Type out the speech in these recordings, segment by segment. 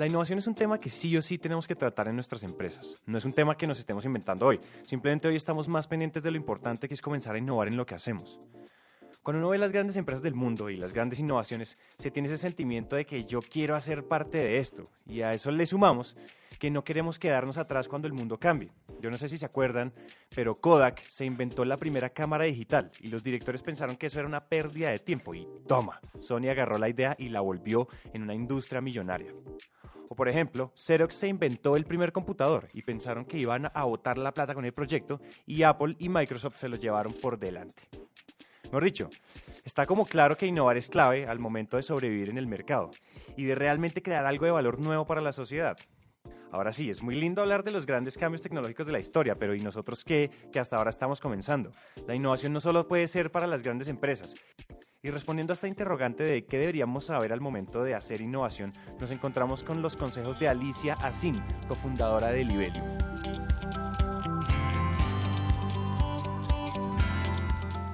La innovación es un tema que sí o sí tenemos que tratar en nuestras empresas. No es un tema que nos estemos inventando hoy. Simplemente hoy estamos más pendientes de lo importante que es comenzar a innovar en lo que hacemos. Cuando uno ve las grandes empresas del mundo y las grandes innovaciones, se tiene ese sentimiento de que yo quiero hacer parte de esto. Y a eso le sumamos que no queremos quedarnos atrás cuando el mundo cambie. Yo no sé si se acuerdan, pero Kodak se inventó la primera cámara digital y los directores pensaron que eso era una pérdida de tiempo. Y toma, Sony agarró la idea y la volvió en una industria millonaria. O por ejemplo, Xerox se inventó el primer computador y pensaron que iban a botar la plata con el proyecto y Apple y Microsoft se lo llevaron por delante. Mejor dicho, está como claro que innovar es clave al momento de sobrevivir en el mercado y de realmente crear algo de valor nuevo para la sociedad. Ahora sí, es muy lindo hablar de los grandes cambios tecnológicos de la historia, pero ¿y nosotros qué? Que hasta ahora estamos comenzando. La innovación no solo puede ser para las grandes empresas. Y respondiendo a esta interrogante de qué deberíamos saber al momento de hacer innovación, nos encontramos con los consejos de Alicia Asin, cofundadora de Libelium.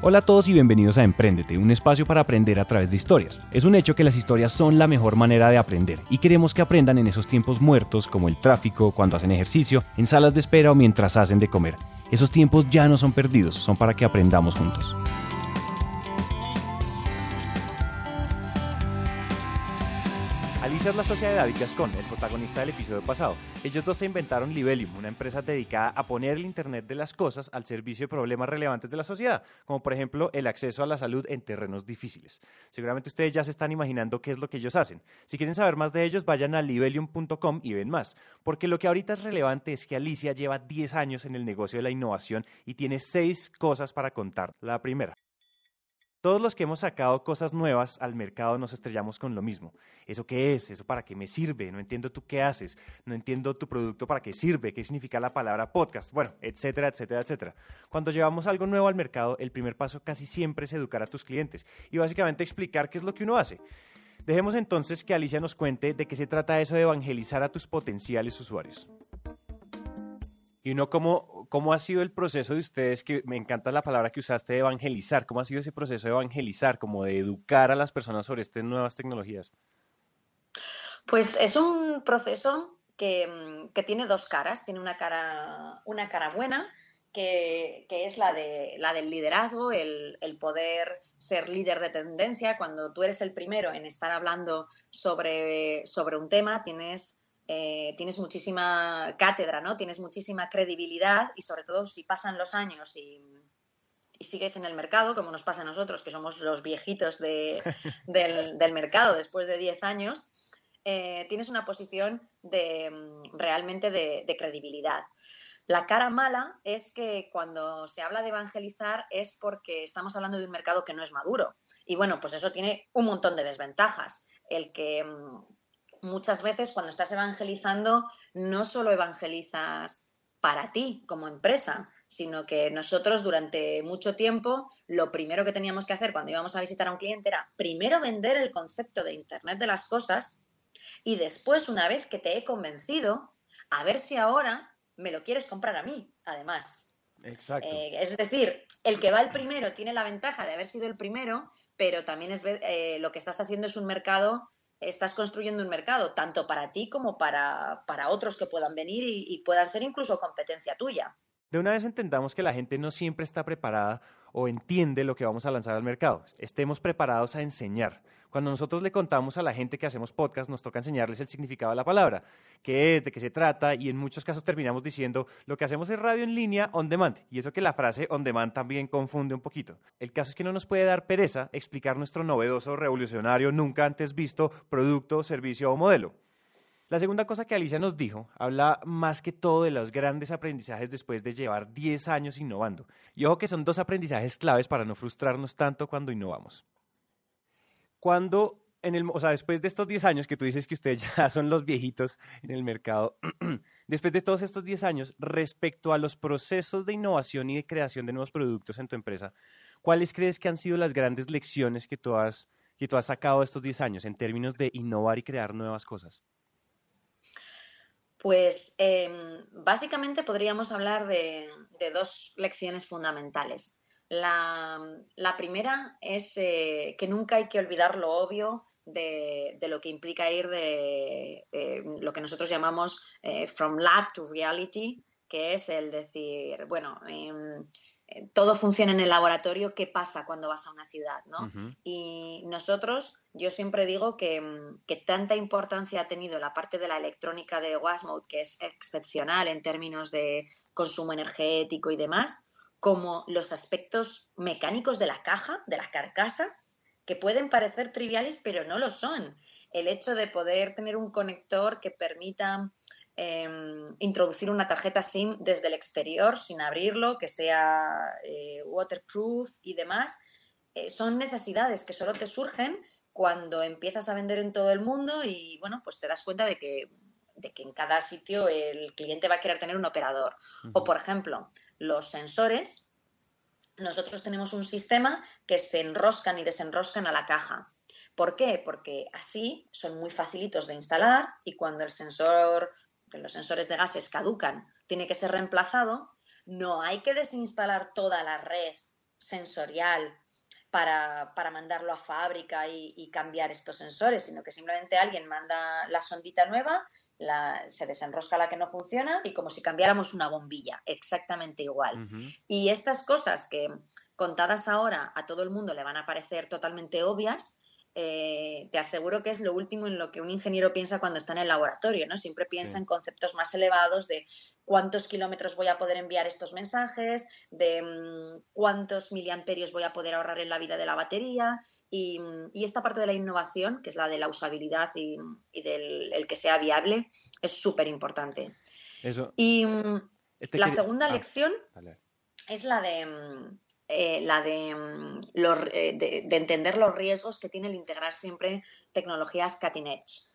Hola a todos y bienvenidos a Emprendete, un espacio para aprender a través de historias. Es un hecho que las historias son la mejor manera de aprender y queremos que aprendan en esos tiempos muertos como el tráfico, cuando hacen ejercicio, en salas de espera o mientras hacen de comer. Esos tiempos ya no son perdidos, son para que aprendamos juntos. Alicia es la socia de David Gascon, el protagonista del episodio pasado. Ellos dos se inventaron Libelium, una empresa dedicada a poner el Internet de las cosas al servicio de problemas relevantes de la sociedad, como por ejemplo el acceso a la salud en terrenos difíciles. Seguramente ustedes ya se están imaginando qué es lo que ellos hacen. Si quieren saber más de ellos, vayan a libelium.com y ven más, porque lo que ahorita es relevante es que Alicia lleva 10 años en el negocio de la innovación y tiene 6 cosas para contar. La primera. Todos los que hemos sacado cosas nuevas al mercado nos estrellamos con lo mismo. ¿Eso qué es? ¿Eso para qué me sirve? No entiendo tú qué haces. No entiendo tu producto para qué sirve. ¿Qué significa la palabra podcast? Bueno, etcétera, etcétera, etcétera. Cuando llevamos algo nuevo al mercado, el primer paso casi siempre es educar a tus clientes y básicamente explicar qué es lo que uno hace. Dejemos entonces que Alicia nos cuente de qué se trata eso de evangelizar a tus potenciales usuarios. Y uno, ¿cómo, ¿cómo ha sido el proceso de ustedes? Que me encanta la palabra que usaste evangelizar. ¿Cómo ha sido ese proceso de evangelizar, como de educar a las personas sobre estas nuevas tecnologías? Pues es un proceso que, que tiene dos caras. Tiene una cara, una cara buena, que, que, es la, de, la del liderazgo, el, el, poder ser líder de tendencia. Cuando tú eres el primero en estar hablando sobre, sobre un tema, tienes eh, tienes muchísima cátedra, ¿no? Tienes muchísima credibilidad y sobre todo si pasan los años y, sigues en el mercado, como nos pasa a nosotros, que somos los viejitos del, mercado después de 10 años, eh, tienes una posición de, realmente de, de credibilidad. La cara mala es que cuando se habla de evangelizar es porque estamos hablando de un mercado que no es maduro. Y bueno, pues eso tiene un montón de desventajas. El que muchas veces cuando estás evangelizando no solo evangelizas para ti como empresa, sino que nosotros durante mucho tiempo lo primero que teníamos que hacer cuando íbamos a visitar a un cliente era primero vender el concepto de Internet de las cosas y después, una vez que te he convencido, a ver si ahora me lo quieres comprar a mí, además. Exacto. Eh, es decir, el que va el primero tiene la ventaja de haber sido el primero, pero también es eh, lo que estás haciendo es un mercado estás construyendo un mercado, tanto para ti como para, para otros que puedan venir y, y puedan ser incluso competencia tuya. De una vez entendamos que la gente no siempre está preparada o entiende lo que vamos a lanzar al mercado. Estemos preparados a enseñar. Cuando nosotros le contamos a la gente que hacemos podcast, nos toca enseñarles el significado de la palabra, qué es, de qué se trata, y en muchos casos terminamos diciendo, lo que hacemos es radio en línea on demand, y eso que la frase on demand también confunde un poquito. El caso es que no nos puede dar pereza explicar nuestro novedoso, revolucionario, nunca antes visto producto, servicio o modelo. La segunda cosa que Alicia nos dijo habla más que todo de los grandes aprendizajes después de llevar 10 años innovando. Y ojo que son dos aprendizajes claves para no frustrarnos tanto cuando innovamos. Cuando, en el, o sea, después de estos 10 años que tú dices que ustedes ya son los viejitos en el mercado, después de todos estos 10 años, respecto a los procesos de innovación y de creación de nuevos productos en tu empresa, ¿cuáles crees que han sido las grandes lecciones que tú has, que tú has sacado estos 10 años en términos de innovar y crear nuevas cosas? Pues eh, básicamente podríamos hablar de, dos lecciones fundamentales. La, primera es eh, que nunca hay que olvidar lo obvio de, lo que implica ir de lo que nosotros llamamos eh, from lab to reality, que es el decir, bueno, em, todo funciona en el laboratorio, ¿qué pasa cuando vas a una ciudad? ¿no? Y nosotros, yo siempre digo que, mm, que, tanta importancia ha tenido la parte de la electrónica de Wasmode, que es excepcional en términos de consumo energético y demás, como los aspectos mecánicos de la caja, de la carcasa, que pueden parecer triviales, pero no lo son. El hecho de poder tener un conector que permita Em, introducir una tarjeta SIM desde el exterior sin abrirlo, que sea eh, waterproof y demás, eh, son necesidades que solo te surgen cuando empiezas a vender en todo el mundo y bueno, pues te das cuenta de que, de que en cada sitio el cliente va a querer tener un operador. O por ejemplo, los sensores, nosotros tenemos un sistema que se enroscan y desenroscan a la caja. ¿Por qué? Porque así son muy facilitos de instalar y cuando el sensor los sensores de gases caducan, tiene que ser reemplazado, no hay que desinstalar toda la red sensorial para, mandarlo a fábrica y, cambiar estos sensores, sino que simplemente alguien manda la sondita nueva, se desenrosca la que no funciona y como si cambiáramos una bombilla, exactamente igual. Y estas cosas que contadas ahora a todo el mundo le van a parecer totalmente obvias, eh, te aseguro que es lo último en lo que un ingeniero piensa cuando está en el laboratorio, ¿no? Siempre piensa en conceptos más elevados de cuántos kilómetros voy a poder enviar estos mensajes, de mm, cuántos miliamperios voy a poder ahorrar en la vida de la batería y, esta parte de la innovación, que es la de la usabilidad y, del que sea viable, es súper importante. Y mm, este la segunda ah, lección es la de mm, eh, la mm, eh, de, de, entender los riesgos que tiene el integrar siempre tecnologías cutting edge.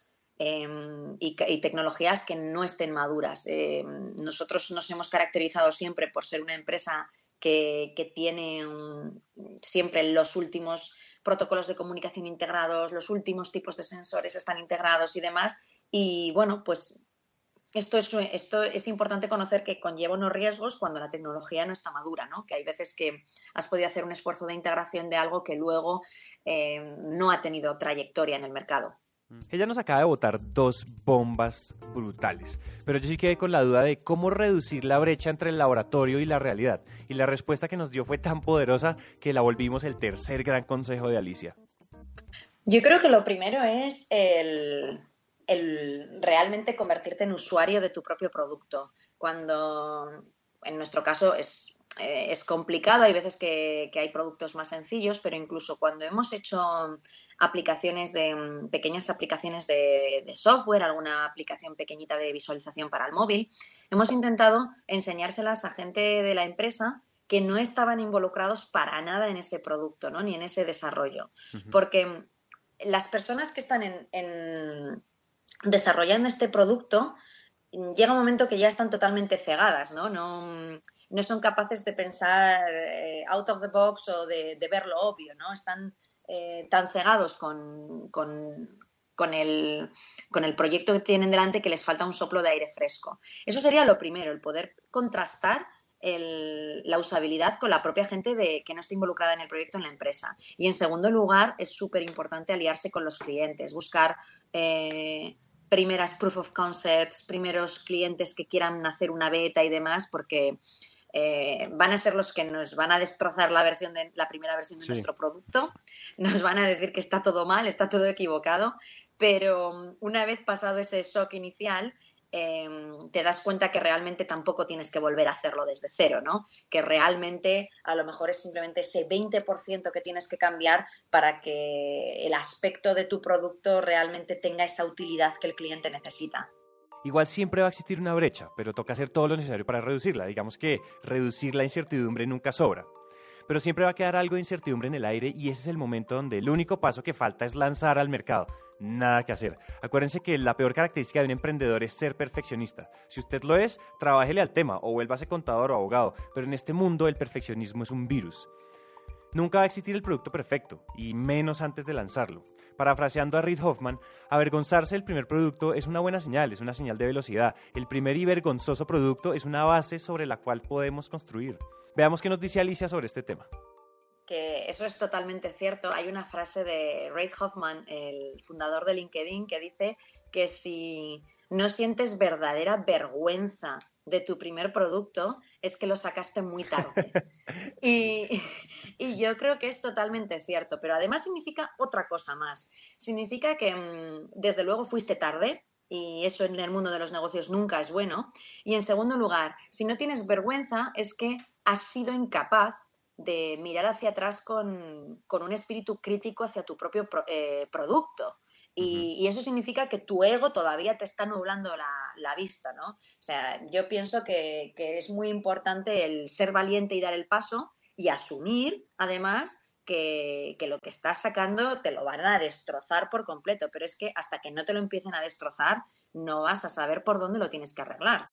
Em, y, tecnologías que no estén maduras. Em, nosotros nos hemos caracterizado siempre por ser una empresa que, tiene siempre los últimos protocolos de comunicación integrados, los últimos tipos de sensores están integrados y demás. Y bueno, pues esto es, esto es importante conocer que conlleva unos riesgos cuando la tecnología no está madura, ¿no? que hay veces que has podido hacer un esfuerzo de integración de algo que luego eh, no ha tenido trayectoria en el mercado. Mm. Ella nos acaba de botar dos bombas brutales, pero yo sí quedé con la duda de cómo reducir la brecha entre el laboratorio y la realidad, y la respuesta que nos dio fue tan poderosa que la volvimos el tercer gran consejo de Alicia. Yo creo que lo primero es el, el realmente convertirte en usuario de tu propio producto. Cuando en nuestro caso es, eh, es complicado, hay veces que, hay productos más sencillos, pero incluso cuando hemos hecho aplicaciones de pequeñas aplicaciones de, software, alguna aplicación pequeñita de visualización para el móvil, hemos intentado enseñárselas a gente de la empresa que no estaban involucrados para nada en ese producto, ¿no? ni en ese desarrollo. Porque las personas que están en desarrollando este producto, llega un momento que ya están totalmente cegadas, ¿no? No, no son capaces de pensar eh, out of the box o de, ver lo obvio, ¿no? Están eh, tan cegados con, con, el, con el proyecto que tienen delante que les falta un soplo de aire fresco. Eso sería lo primero, el poder contrastar la usabilidad con la propia gente de, que no está involucrada en el proyecto en la empresa. Y en segundo lugar, es súper importante aliarse con los clientes, buscar eh, primeras proof of concepts, primeros clientes que quieran hacer una beta y demás, porque eh, van a ser los que nos van a destrozar la versión de la primera versión de nuestro producto, nos van a decir que está todo mal, está todo equivocado, pero una vez pasado ese shock inicial, Em, te das cuenta que realmente tampoco tienes que volver a hacerlo desde cero, ¿no? Que realmente a lo mejor es simplemente ese 20% que tienes que cambiar para que el aspecto de tu producto realmente tenga esa utilidad que el cliente necesita. Igual siempre va a existir una brecha, pero toca hacer todo lo necesario para reducirla. Digamos que reducir la incertidumbre nunca sobra pero siempre va a quedar algo de incertidumbre en el aire y ese es el momento donde el único paso que falta es lanzar al mercado. Nada que hacer. Acuérdense que la peor característica de un emprendedor es ser perfeccionista. Si usted lo es, trabájele al tema o vuélvase contador o abogado, pero en este mundo el perfeccionismo es un virus. Nunca va a existir el producto perfecto, y menos antes de lanzarlo. Parafraseando a Reid Hoffman, avergonzarse del primer producto es una buena señal, es una señal de velocidad. El primer y vergonzoso producto es una base sobre la cual podemos construir. Veamos qué nos dice Alicia sobre este tema. Que eso es totalmente cierto. Hay una frase de Ray Hoffman, el fundador de LinkedIn, que dice que si no sientes verdadera vergüenza de tu primer producto, es que lo sacaste muy tarde. Y, yo creo que es totalmente cierto, pero además significa otra cosa más. Significa que mm, desde luego fuiste tarde, y eso en el mundo de los negocios nunca es bueno. Y en segundo lugar, si no tienes vergüenza, es que has sido incapaz de mirar hacia atrás con, un espíritu crítico hacia tu propio eh, producto. Y, eso significa que tu ego todavía te está nublando la, vista, ¿no? O sea, yo pienso que, es muy importante el ser valiente y dar el paso y asumir, además, que, que, lo que estás sacando te lo van a destrozar por completo, pero es que hasta que no te lo empiecen a destrozar, no vas a saber por dónde lo tienes que arreglar.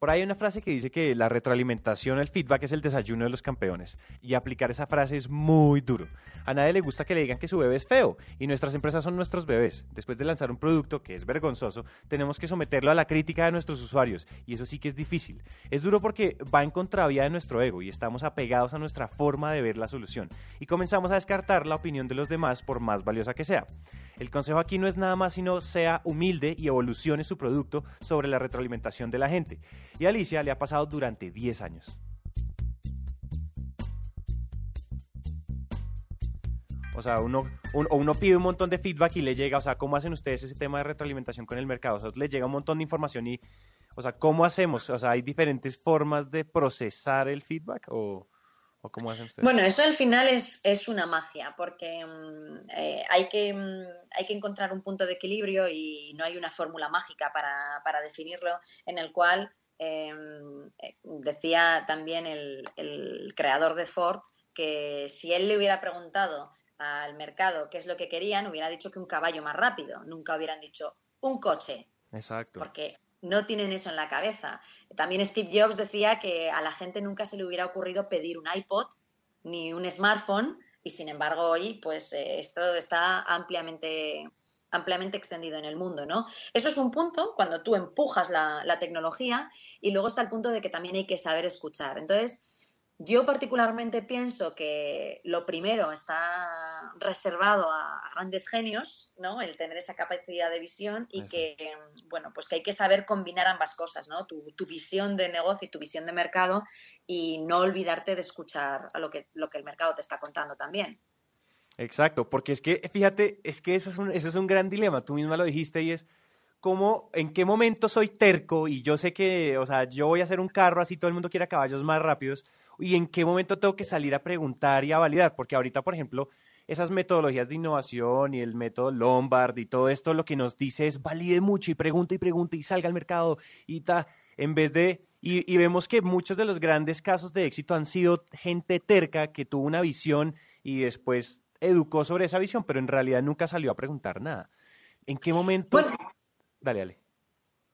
Por ahí hay una frase que dice que la retroalimentación, el feedback es el desayuno de los campeones. Y aplicar esa frase es muy duro. A nadie le gusta que le digan que su bebé es feo. Y nuestras empresas son nuestros bebés. Después de lanzar un producto que es vergonzoso, tenemos que someterlo a la crítica de nuestros usuarios. Y eso sí que es difícil. Es duro porque va en contravía de nuestro ego y estamos apegados a nuestra forma de ver la solución. Y comenzamos a descartar la opinión de los demás por más valiosa que sea. El consejo aquí no es nada más sino sea humilde y evolucione su producto sobre la retroalimentación de la gente. Y Alicia le ha pasado durante 10 años. O sea, uno, uno pide un montón de feedback y le llega, o sea, ¿cómo hacen ustedes ese tema de retroalimentación con el mercado? O sea, les llega un montón de información y, o sea, ¿cómo hacemos? O sea, ¿hay diferentes formas de procesar el feedback o...? Bueno, eso al final es, una magia, porque mm, eh, hay, que, mm, hay que encontrar un punto de equilibrio y no hay una fórmula mágica para, definirlo, en el cual em, eh, decía también el, el creador de Ford que si él le hubiera preguntado al mercado qué es lo que querían, hubiera dicho que un caballo más rápido, nunca hubieran dicho un coche. Exacto. Porque no tienen eso en la cabeza. También Steve Jobs decía que a la gente nunca se le hubiera ocurrido pedir un iPod ni un smartphone y sin embargo hoy pues eh, esto está ampliamente ampliamente extendido en el mundo, ¿no? Eso es un punto cuando tú empujas la, la tecnología y luego está el punto de que también hay que saber escuchar. Entonces, yo particularmente pienso que lo primero está reservado a grandes genios, ¿no? El tener esa capacidad de visión y que, bueno, pues que hay que saber combinar ambas cosas, ¿no? Tu, visión de negocio y tu visión de mercado y no olvidarte de escuchar a lo que, lo que el mercado te está contando también. Exacto, porque es que, fíjate, es que ese es un, ese es un gran dilema, tú misma lo dijiste y es cómo, en qué momento soy terco y yo sé que, o sea, yo voy a hacer un carro así, todo el mundo quiere caballos más rápidos, y en qué momento tengo que salir a preguntar y a validar, porque ahorita, por ejemplo, esas metodologías de innovación y el método Lombard y todo esto lo que nos dice es valide mucho y pregunta y pregunta y salga al mercado y ta, en vez de y, vemos que muchos de los grandes casos de éxito han sido gente terca que tuvo una visión y después educó sobre esa visión, pero en realidad nunca salió a preguntar nada. ¿En qué momento? dale, dale.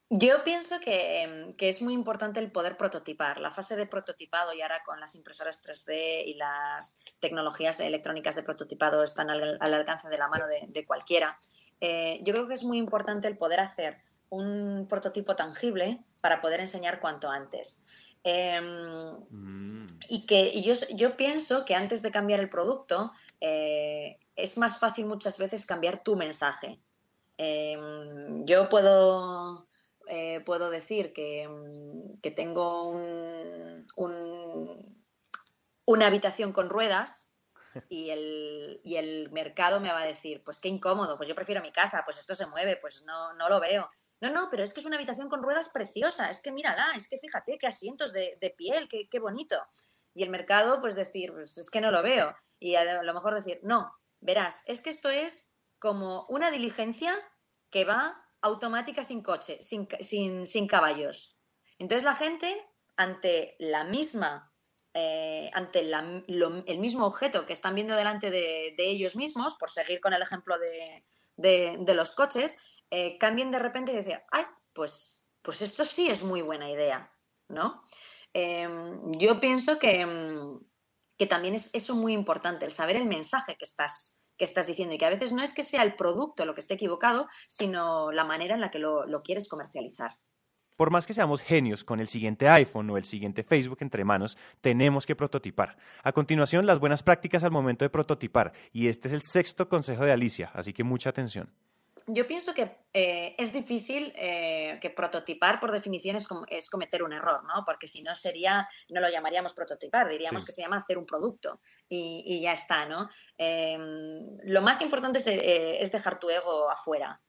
Yo pienso que, es muy importante el poder prototipar. La fase de prototipado y ahora con las impresoras 3D y las tecnologías electrónicas de prototipado están al, alcance de la mano de, cualquiera. Eh, yo creo que es muy importante el poder hacer un prototipo tangible para poder enseñar cuanto antes. Em, mm. Y que yo, yo, pienso que antes de cambiar el producto eh, es más fácil muchas veces cambiar tu mensaje. Em, yo puedo eh, puedo decir que, mm, tengo una habitación con ruedas y el, mercado me va a decir, pues qué incómodo, pues yo prefiero mi casa, pues esto se mueve, pues no, no lo veo. No, no, pero es que es una habitación con ruedas preciosa, es que mírala, es que fíjate qué asientos de, piel, qué, qué, bonito. Y el mercado, pues decir, pues es que no lo veo. Y a lo mejor decir, no, verás, es que esto es como una diligencia que va automática sin coche, sin, sin, caballos. Entonces la gente, ante la misma, eh, ante el mismo objeto que están viendo delante de, ellos mismos, por seguir con el ejemplo de, los coches, eh, cambien de repente y decir, ay, pues, pues esto sí es muy buena idea, ¿no? Em, yo pienso que, que también es eso muy importante, el saber el mensaje que estás, que estás diciendo y que a veces no es que sea el producto lo que esté equivocado, sino la manera en la que lo, quieres comercializar. Por más que seamos genios con el siguiente iPhone o el siguiente Facebook entre manos, tenemos que prototipar. A continuación, las buenas prácticas al momento de prototipar. Y este es el sexto consejo de Alicia, así que mucha atención. Yo pienso que eh, es difícil eh, que prototipar por definición es, es, cometer un error, ¿no? Porque si no sería, no lo llamaríamos prototipar, diríamos que se llama hacer un producto y, ya está, ¿no? Em, lo más importante es, eh, es, dejar tu ego afuera.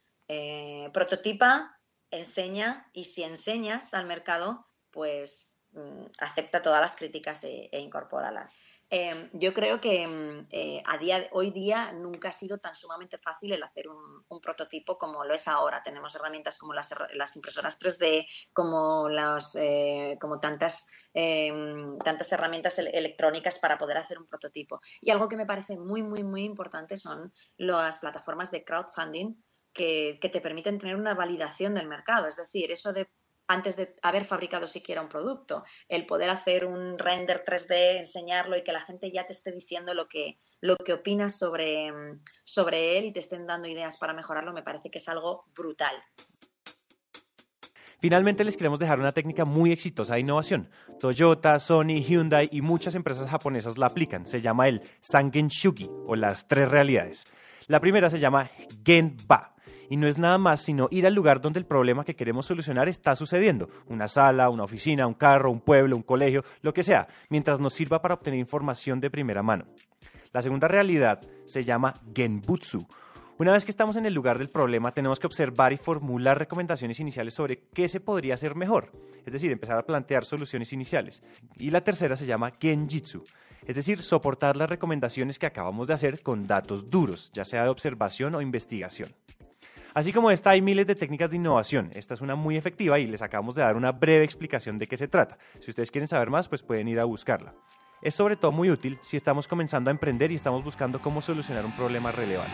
prototipa, enseña y si enseñas al mercado, pues mm, acepta todas las críticas e, e incorpóralas. Em, yo creo que mm, eh, a día hoy día nunca ha sido tan sumamente fácil el hacer un, prototipo como lo es ahora. Tenemos herramientas como las, impresoras 3D, como, eh, como tantas, em, tantas herramientas electrónicas para poder hacer un prototipo. Y algo que me parece muy, muy, muy importante son las plataformas de crowdfunding que, te permiten tener una validación del mercado. Es decir, eso de antes de haber fabricado siquiera un producto, el poder hacer un render 3D, enseñarlo y que la gente ya te esté diciendo lo que, lo que opinas sobre, sobre él y te estén dando ideas para mejorarlo, me parece que es algo brutal. Finalmente les queremos dejar una técnica muy exitosa de innovación. Toyota, Sony, Hyundai y muchas empresas japonesas la aplican. Se llama el Sangen Shugi o las tres realidades. La primera se llama Genba y no es nada más sino ir al lugar donde el problema que queremos solucionar está sucediendo, una sala, una oficina, un carro, un pueblo, un colegio, lo que sea, mientras nos sirva para obtener información de primera mano. La segunda realidad se llama Genbutsu. Una vez que estamos en el lugar del problema, tenemos que observar y formular recomendaciones iniciales sobre qué se podría hacer mejor, es decir, empezar a plantear soluciones iniciales. Y la tercera se llama Genjitsu, es decir, soportar las recomendaciones que acabamos de hacer con datos duros, ya sea de observación o investigación. Así como esta, hay miles de técnicas de innovación. Esta es una muy efectiva y les acabamos de dar una breve explicación de qué se trata. Si ustedes quieren saber más, pues pueden ir a buscarla. Es sobre todo muy útil si estamos comenzando a emprender y estamos buscando cómo solucionar un problema relevante.